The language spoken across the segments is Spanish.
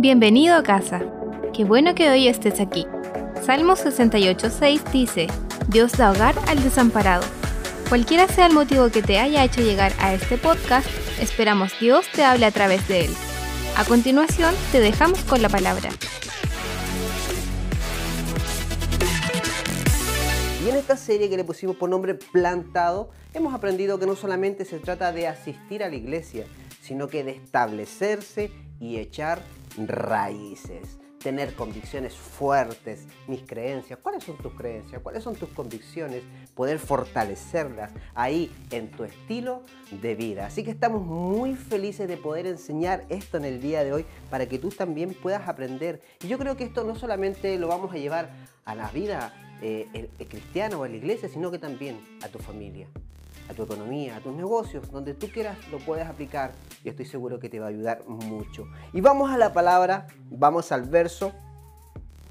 Bienvenido a casa. Qué bueno que hoy estés aquí. Salmo 68.6 dice, Dios da hogar al desamparado. Cualquiera sea el motivo que te haya hecho llegar a este podcast, esperamos Dios te hable a través de él. A continuación, te dejamos con la palabra. Y en esta serie que le pusimos por nombre Plantado, hemos aprendido que no solamente se trata de asistir a la iglesia, sino que de establecerse y echar raíces, tener convicciones fuertes, mis creencias. ¿Cuáles son tus creencias? ¿Cuáles son tus convicciones? Poder fortalecerlas ahí en tu estilo de vida. Así que estamos muy felices de poder enseñar esto en el día de hoy para que tú también puedas aprender. Y yo creo que esto no solamente lo vamos a llevar a la vida eh, cristiana o a la iglesia, sino que también a tu familia a tu economía, a tus negocios, donde tú quieras lo puedes aplicar y estoy seguro que te va a ayudar mucho. Y vamos a la palabra, vamos al verso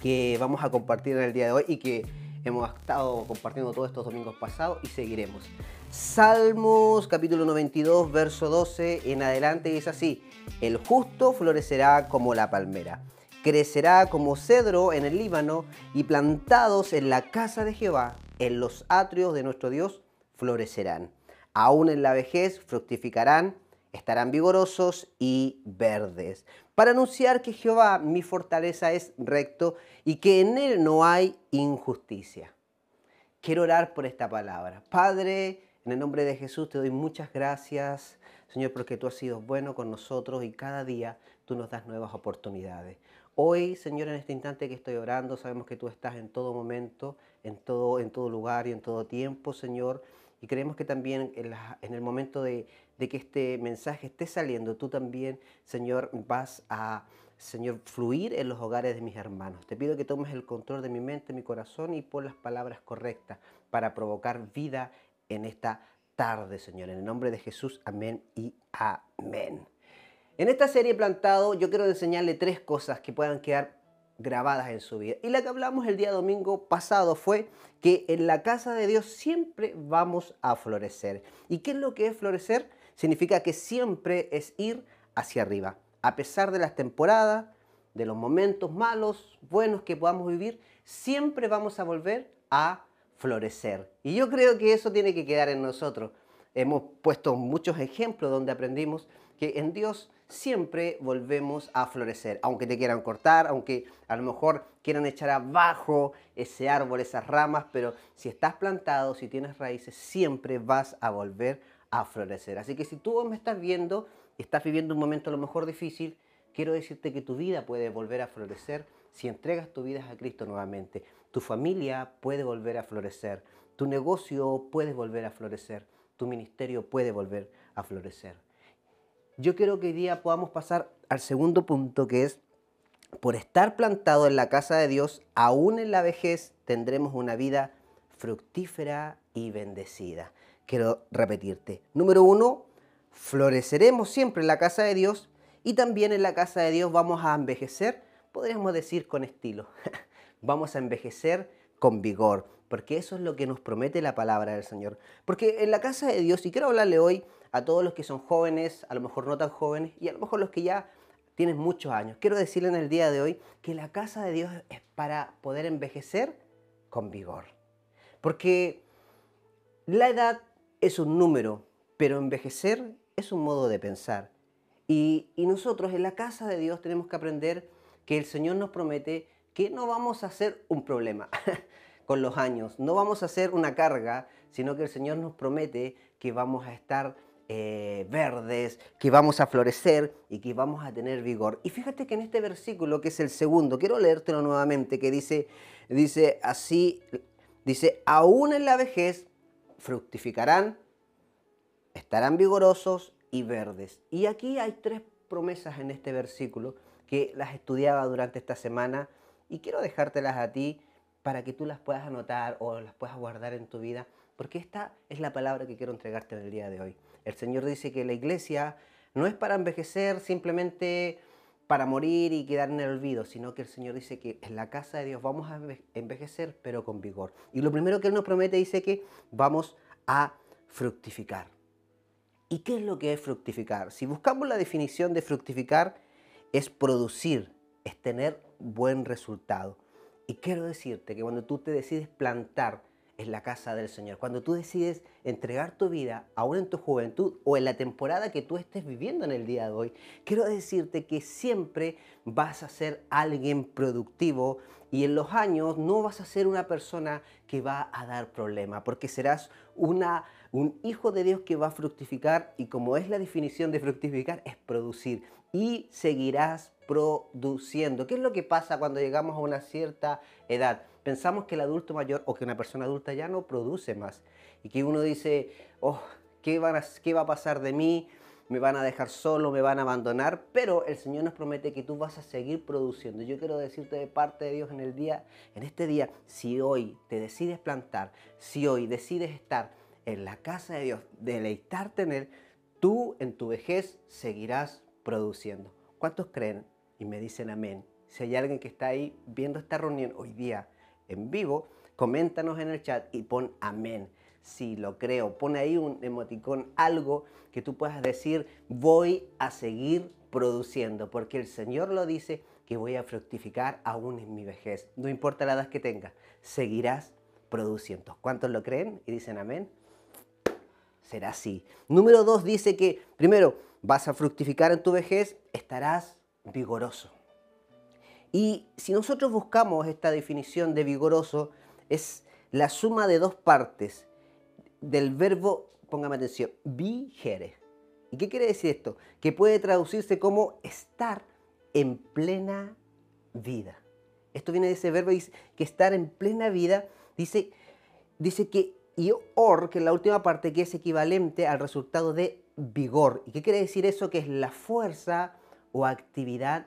que vamos a compartir en el día de hoy y que hemos estado compartiendo todos estos domingos pasados y seguiremos. Salmos capítulo 92, verso 12 en adelante es así, el justo florecerá como la palmera crecerá como cedro en el Líbano y plantados en la casa de Jehová, en los atrios de nuestro Dios, florecerán. Aún en la vejez fructificarán, estarán vigorosos y verdes. Para anunciar que Jehová, mi fortaleza, es recto y que en él no hay injusticia. Quiero orar por esta palabra. Padre, en el nombre de Jesús te doy muchas gracias, Señor, porque tú has sido bueno con nosotros y cada día tú nos das nuevas oportunidades. Hoy, Señor, en este instante que estoy orando, sabemos que tú estás en todo momento, en todo, en todo lugar y en todo tiempo, Señor. Y creemos que también en, el momento de, que este mensaje esté saliendo, tú también, Señor, vas a, Señor, fluir en los hogares de mis hermanos. Te pido que tomes el control de mi mente, mi corazón y pon las palabras correctas para provocar vida en esta tarde, Señor. En el nombre de Jesús, amén y amén. En esta serie plantado yo quiero enseñarle tres cosas que puedan quedar grabadas en su vida. Y la que hablamos el día domingo pasado fue que en la casa de Dios siempre vamos a florecer. ¿Y qué es lo que es florecer? Significa que siempre es ir hacia arriba. A pesar de las temporadas, de los momentos malos, buenos que podamos vivir, siempre vamos a volver a florecer. Y yo creo que eso tiene que quedar en nosotros. Hemos puesto muchos ejemplos donde aprendimos en Dios siempre volvemos a florecer. Aunque te quieran cortar, aunque a lo mejor quieran echar abajo ese árbol, esas ramas, pero si estás plantado, si tienes raíces, siempre vas a volver a florecer. Así que si tú me estás viendo, estás viviendo un momento a lo mejor difícil, quiero decirte que tu vida puede volver a florecer si entregas tu vida a Cristo nuevamente. Tu familia puede volver a florecer. Tu negocio puede volver a florecer. Tu ministerio puede volver a florecer. Yo quiero que hoy día podamos pasar al segundo punto que es, por estar plantado en la casa de Dios, aún en la vejez tendremos una vida fructífera y bendecida. Quiero repetirte. Número uno, floreceremos siempre en la casa de Dios y también en la casa de Dios vamos a envejecer, podríamos decir con estilo. vamos a envejecer con vigor, porque eso es lo que nos promete la palabra del Señor. Porque en la casa de Dios, y quiero hablarle hoy a todos los que son jóvenes, a lo mejor no tan jóvenes, y a lo mejor los que ya tienen muchos años. Quiero decirle en el día de hoy que la casa de Dios es para poder envejecer con vigor. Porque la edad es un número, pero envejecer es un modo de pensar. Y, y, nosotros en la casa de Dios tenemos que aprender que el Señor nos promete que no vamos a ser un problema con los años, no vamos a ser una carga, sino que el Señor nos promete que vamos a estar eh, verdes, que vamos a florecer y que vamos a tener vigor. Y fíjate que en este versículo, que es el segundo, quiero leértelo nuevamente, que dice, dice así, dice, aún en la vejez fructificarán, estarán vigorosos y verdes. Y aquí hay tres promesas en este versículo que las estudiaba durante esta semana y quiero dejártelas a ti para que tú las puedas anotar o las puedas guardar en tu vida, porque esta es la palabra que quiero entregarte en el día de hoy. El Señor dice que la iglesia no es para envejecer simplemente para morir y quedar en el olvido, sino que el Señor dice que en la casa de Dios vamos a envejecer, pero con vigor. Y lo primero que Él nos promete dice que vamos a fructificar. ¿Y qué es lo que es fructificar? Si buscamos la definición de fructificar, es producir, es tener buen resultado. Y quiero decirte que cuando tú te decides plantar en la casa del Señor, cuando tú decides entregar tu vida, aún en tu juventud o en la temporada que tú estés viviendo en el día de hoy, quiero decirte que siempre vas a ser alguien productivo y en los años no vas a ser una persona que va a dar problema, porque serás una, un hijo de Dios que va a fructificar y como es la definición de fructificar, es producir y seguirás produciendo. ¿Qué es lo que pasa cuando llegamos a una cierta edad? Pensamos que el adulto mayor o que una persona adulta ya no produce más y que uno dice, oh, ¿qué, qué va a pasar de mí? me van a dejar solo, me van a abandonar, pero el Señor nos promete que tú vas a seguir produciendo. Yo quiero decirte de parte de Dios en el día, en este día, si hoy te decides plantar, si hoy decides estar en la casa de Dios, deleitarte en Él, tú en tu vejez seguirás produciendo. ¿Cuántos creen? Y me dicen amén. Si hay alguien que está ahí viendo esta reunión hoy día en vivo, coméntanos en el chat y pon amén. Si lo creo, pon ahí un emoticón, algo que tú puedas decir, voy a seguir produciendo, porque el Señor lo dice que voy a fructificar aún en mi vejez. No importa la edad que tengas, seguirás produciendo. ¿Cuántos lo creen y dicen amén? Será así. Número dos dice que, primero, vas a fructificar en tu vejez, estarás vigoroso. Y si nosotros buscamos esta definición de vigoroso, es la suma de dos partes del verbo, póngame atención, vigere. ¿Y qué quiere decir esto? Que puede traducirse como estar en plena vida. Esto viene de ese verbo que estar en plena vida, dice, dice que y or, que es la última parte, que es equivalente al resultado de vigor. ¿Y qué quiere decir eso? Que es la fuerza o actividad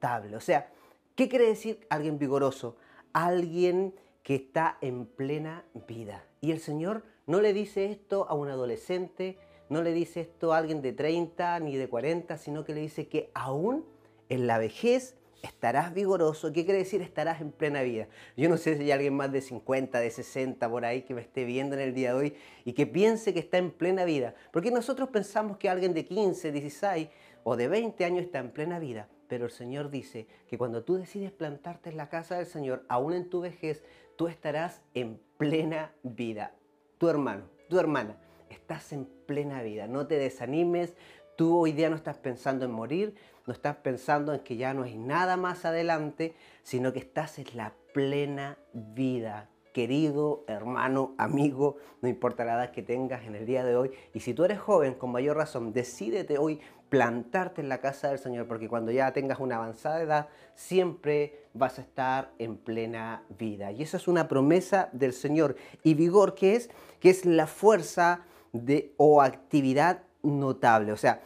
notable. O sea, ¿qué quiere decir alguien vigoroso? Alguien que está en plena vida. Y el Señor no le dice esto a un adolescente, no le dice esto a alguien de 30 ni de 40, sino que le dice que aún en la vejez estarás vigoroso. ¿Qué quiere decir estarás en plena vida? Yo no sé si hay alguien más de 50, de 60 por ahí que me esté viendo en el día de hoy y que piense que está en plena vida. Porque nosotros pensamos que alguien de 15, 16 o de 20 años está en plena vida. Pero el Señor dice que cuando tú decides plantarte en la casa del Señor, aún en tu vejez, tú estarás en plena vida. Tu hermano, tu hermana, estás en plena vida. No te desanimes. Tú hoy día no estás pensando en morir, no estás pensando en que ya no hay nada más adelante, sino que estás en la plena vida. Querido hermano, amigo, no importa la edad que tengas en el día de hoy. Y si tú eres joven, con mayor razón, decídete hoy plantarte en la casa del Señor, porque cuando ya tengas una avanzada edad, siempre vas a estar en plena vida. Y esa es una promesa del Señor. Y vigor, ¿qué es? Que es la fuerza de, o actividad notable. O sea,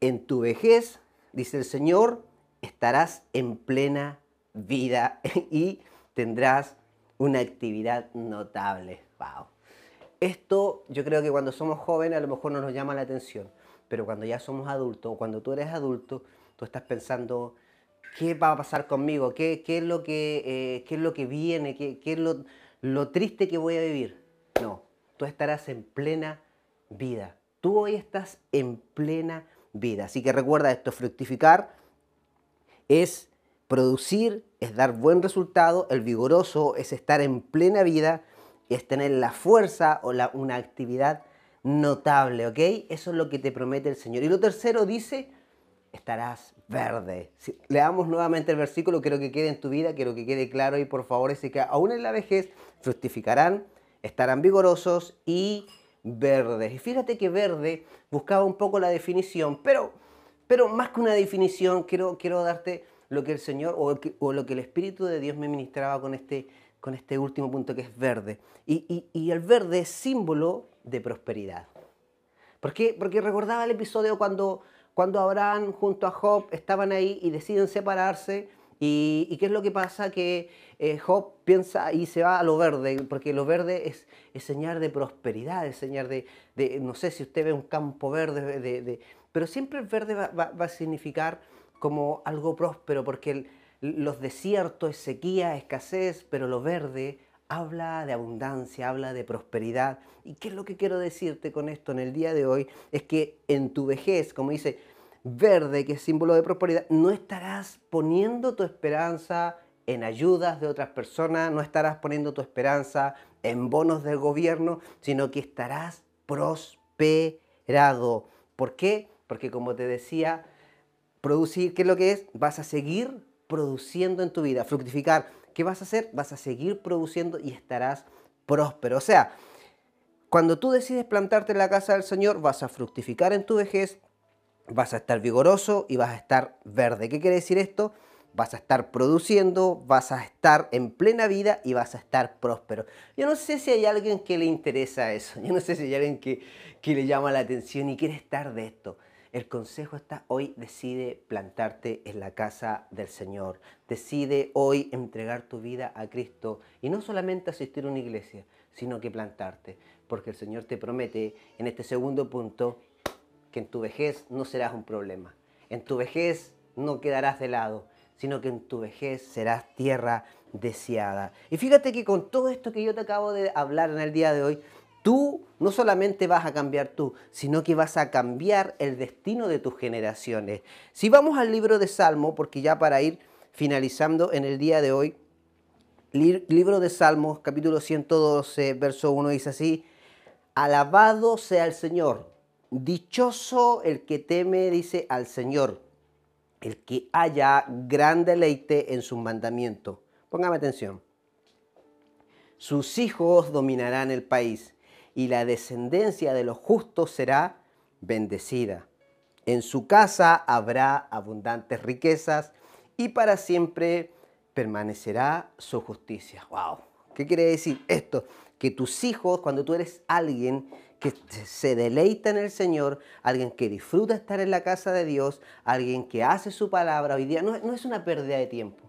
en tu vejez, dice el Señor, estarás en plena vida y tendrás una actividad notable. Wow. Esto yo creo que cuando somos jóvenes a lo mejor no nos llama la atención, pero cuando ya somos adultos o cuando tú eres adulto, tú estás pensando, ¿qué va a pasar conmigo? ¿Qué, qué es, lo que, eh, qué es lo que viene? ¿Qué, qué es lo, lo triste que voy a vivir? No, tú estarás en plena vida. Tú hoy estás en plena vida. Así que recuerda esto, fructificar es producir, es dar buen resultado, el vigoroso es estar en plena vida, es tener la fuerza o la, una actividad notable, ¿ok? Eso es lo que te promete el Señor. Y lo tercero dice, estarás verde. Si leamos nuevamente el versículo, quiero que quede en tu vida, quiero que quede claro y por favor, es que aún en la vejez fructificarán, estarán vigorosos y verdes. Y fíjate que verde buscaba un poco la definición, pero, pero más que una definición, quiero, quiero darte lo que el Señor o, lo que el Espíritu de Dios me ministraba con este, con este último punto que es verde. Y, y, el verde es símbolo de prosperidad. ¿Por qué? Porque recordaba el episodio cuando, cuando Abraham junto a Job estaban ahí y deciden separarse. Y, qué es lo que pasa? Que eh, Job piensa y se va a lo verde, porque lo verde es, es señal de prosperidad, es señal de, no sé si usted ve un campo verde, de, pero siempre el verde va, va, a significar como algo próspero, porque los desiertos es sequía, escasez, pero lo verde habla de abundancia, habla de prosperidad. ¿Y qué es lo que quiero decirte con esto en el día de hoy? Es que en tu vejez, como dice, verde, que es símbolo de prosperidad, no estarás poniendo tu esperanza en ayudas de otras personas, no estarás poniendo tu esperanza en bonos del gobierno, sino que estarás prosperado. ¿Por qué? Porque como te decía, producir, ¿qué es lo que es? Vas a seguir produciendo en tu vida, fructificar. ¿Qué vas a hacer? Vas a seguir produciendo y estarás próspero. O sea, cuando tú decides plantarte en la casa del Señor, vas a fructificar en tu vejez, vas a estar vigoroso y vas a estar verde. ¿Qué quiere decir esto? Vas a estar produciendo, vas a estar en plena vida y vas a estar próspero. Yo no sé si hay alguien que le interesa eso. Yo no sé si hay alguien que, que le llama la atención y quiere estar de esto. El consejo está hoy, decide plantarte en la casa del Señor. Decide hoy entregar tu vida a Cristo y no solamente asistir a una iglesia, sino que plantarte. Porque el Señor te promete en este segundo punto que en tu vejez no serás un problema. En tu vejez no quedarás de lado, sino que en tu vejez serás tierra deseada. Y fíjate que con todo esto que yo te acabo de hablar en el día de hoy, tú no solamente vas a cambiar tú, sino que vas a cambiar el destino de tus generaciones. Si vamos al libro de Salmo, porque ya para ir finalizando en el día de hoy, libro de Salmos, capítulo 112, verso 1 dice así, alabado sea el Señor, dichoso el que teme, dice al Señor, el que haya gran deleite en su mandamiento. Póngame atención. Sus hijos dominarán el país y la descendencia de los justos será bendecida. En su casa habrá abundantes riquezas y para siempre permanecerá su justicia. ¡Wow! ¿Qué quiere decir esto? Que tus hijos, cuando tú eres alguien que se deleita en el Señor, alguien que disfruta estar en la casa de Dios, alguien que hace su palabra hoy día, no, no es una pérdida de tiempo,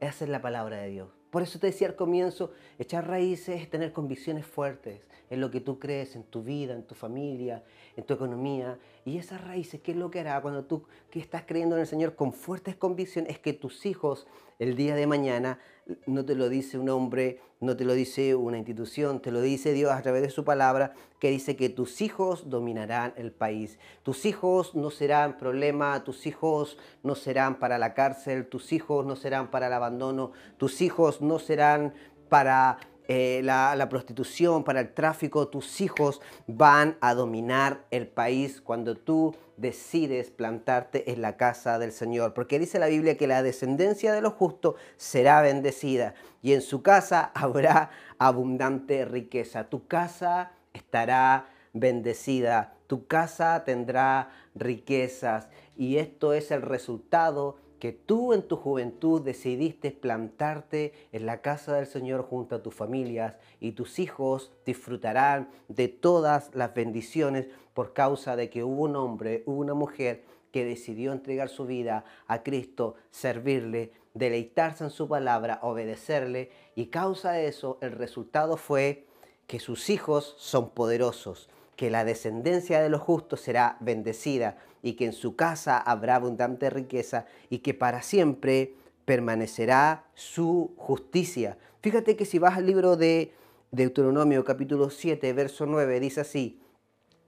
es hacer la palabra de Dios. Por eso te decía al comienzo, echar raíces es tener convicciones fuertes en lo que tú crees, en tu vida, en tu familia, en tu economía. Y esas raíces, ¿qué es lo que hará cuando tú que estás creyendo en el Señor con fuertes convicciones? Es que tus hijos el día de mañana no te lo dice un hombre, no te lo dice una institución, te lo dice Dios a través de su palabra, que dice que tus hijos dominarán el país. Tus hijos no serán problema, tus hijos no serán para la cárcel, tus hijos no serán para el abandono, tus hijos no serán para eh, la, prostitución, para el tráfico, tus hijos van a dominar el país cuando tú decides plantarte en la casa del Señor. Porque dice la Biblia que la descendencia de los justos será bendecida y en su casa habrá abundante riqueza. Tu casa estará bendecida, tu casa tendrá riquezas y esto es el resultado que tú en tu juventud decidiste plantarte en la casa del Señor junto a tus familias y tus hijos disfrutarán de todas las bendiciones por causa de que hubo un hombre, hubo una mujer que decidió entregar su vida a Cristo, servirle, deleitarse en su palabra, obedecerle. Y causa de eso el resultado fue que sus hijos son poderosos, que la descendencia de los justos será bendecida y que en su casa habrá abundante riqueza y que para siempre permanecerá su justicia. Fíjate que si vas al libro de Deuteronomio capítulo 7, verso 9, dice así,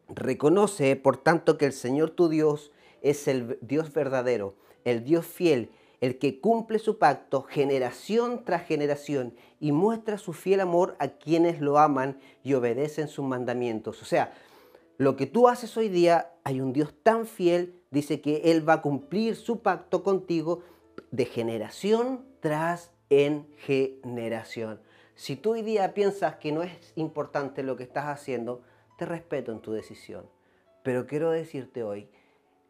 reconoce por tanto que el Señor tu Dios es el Dios verdadero, el Dios fiel, el que cumple su pacto generación tras generación y muestra su fiel amor a quienes lo aman y obedecen sus mandamientos. O sea, lo que tú haces hoy día, hay un Dios tan fiel, dice que Él va a cumplir su pacto contigo de generación tras en generación. Si tú hoy día piensas que no es importante lo que estás haciendo, te respeto en tu decisión. Pero quiero decirte hoy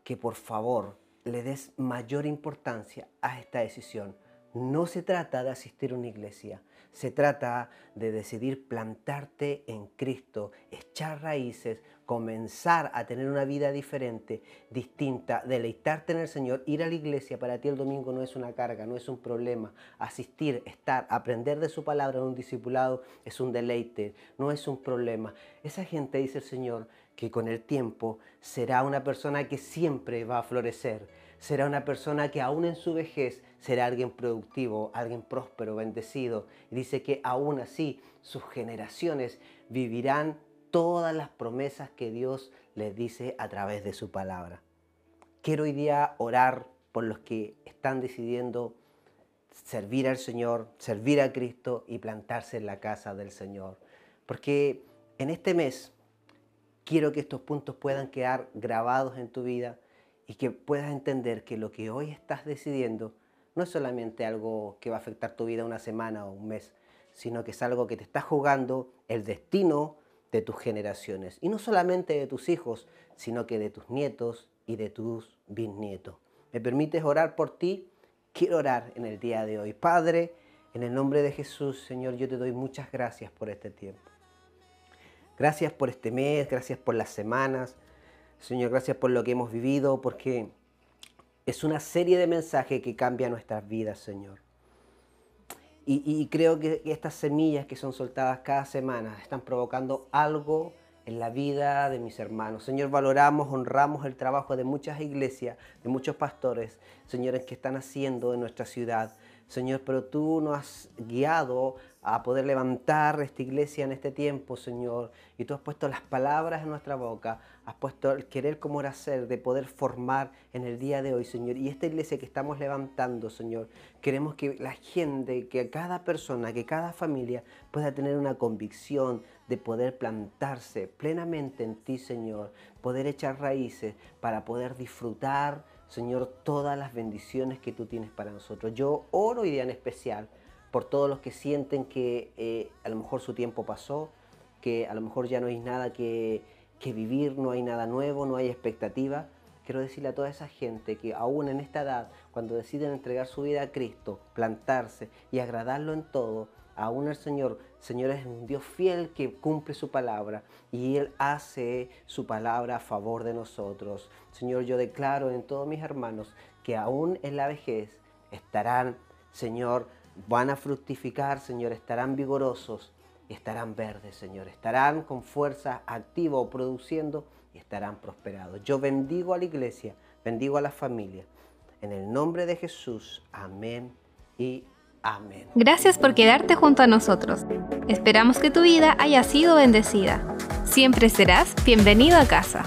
que por favor le des mayor importancia a esta decisión. No se trata de asistir a una iglesia, se trata de decidir plantarte en Cristo, echar raíces, comenzar a tener una vida diferente, distinta, deleitarte en el Señor, ir a la iglesia para ti el domingo no es una carga, no es un problema. Asistir, estar, aprender de su palabra en un discipulado es un deleite, no es un problema. Esa gente, dice el Señor, que con el tiempo será una persona que siempre va a florecer, será una persona que aún en su vejez será alguien productivo, alguien próspero, bendecido. Y dice que aún así sus generaciones vivirán todas las promesas que Dios les dice a través de su palabra. quiero hoy día orar por los que están decidiendo servir al Señor, servir a Cristo y plantarse en la casa del Señor. Porque en este mes quiero que estos puntos puedan quedar grabados en tu vida y que puedas entender que lo que hoy estás decidiendo no es solamente algo que va a afectar tu vida una semana o un mes, sino que es algo que te está jugando el destino de tus generaciones. Y no solamente de tus hijos, sino que de tus nietos y de tus bisnietos. ¿Me permites orar por ti? Quiero orar en el día de hoy. Padre, en el nombre de Jesús, Señor, yo te doy muchas gracias por este tiempo. Gracias por este mes, gracias por las semanas. Señor, gracias por lo que hemos vivido, porque es una serie de mensajes que cambia nuestras vidas, Señor. Y, creo que estas semillas que son soltadas cada semana están provocando algo en la vida de mis hermanos. Señor, valoramos, honramos el trabajo de muchas iglesias, de muchos pastores, señores, que están haciendo en nuestra ciudad. Señor, pero tú nos has guiado a poder levantar esta iglesia en este tiempo, Señor. Y tú has puesto las palabras en nuestra boca, has puesto el querer como era ser, de poder formar en el día de hoy, Señor. Y esta iglesia que estamos levantando, Señor, queremos que la gente, que cada persona, que cada familia pueda tener una convicción de poder plantarse plenamente en ti, Señor, poder echar raíces para poder disfrutar, Señor, todas las bendiciones que tú tienes para nosotros. Yo oro hoy día en especial por todos los que sienten que eh, a lo mejor su tiempo pasó, que a lo mejor ya no hay nada que, que vivir, no hay nada nuevo, no hay expectativa. Quiero decirle a toda esa gente que aún en esta edad, cuando deciden entregar su vida a Cristo, plantarse y agradarlo en todo, aún el Señor, Señor es un Dios fiel que cumple su palabra y Él hace su palabra a favor de nosotros. Señor, yo declaro en todos mis hermanos que aún en la vejez estarán, Señor, van a fructificar, Señor, estarán vigorosos estarán verdes, Señor, estarán con fuerza activa o produciendo y estarán prosperados. Yo bendigo a la iglesia, bendigo a la familia. En el nombre de Jesús, amén y Amén. Gracias por quedarte junto a nosotros. Esperamos que tu vida haya sido bendecida. Siempre serás bienvenido a casa.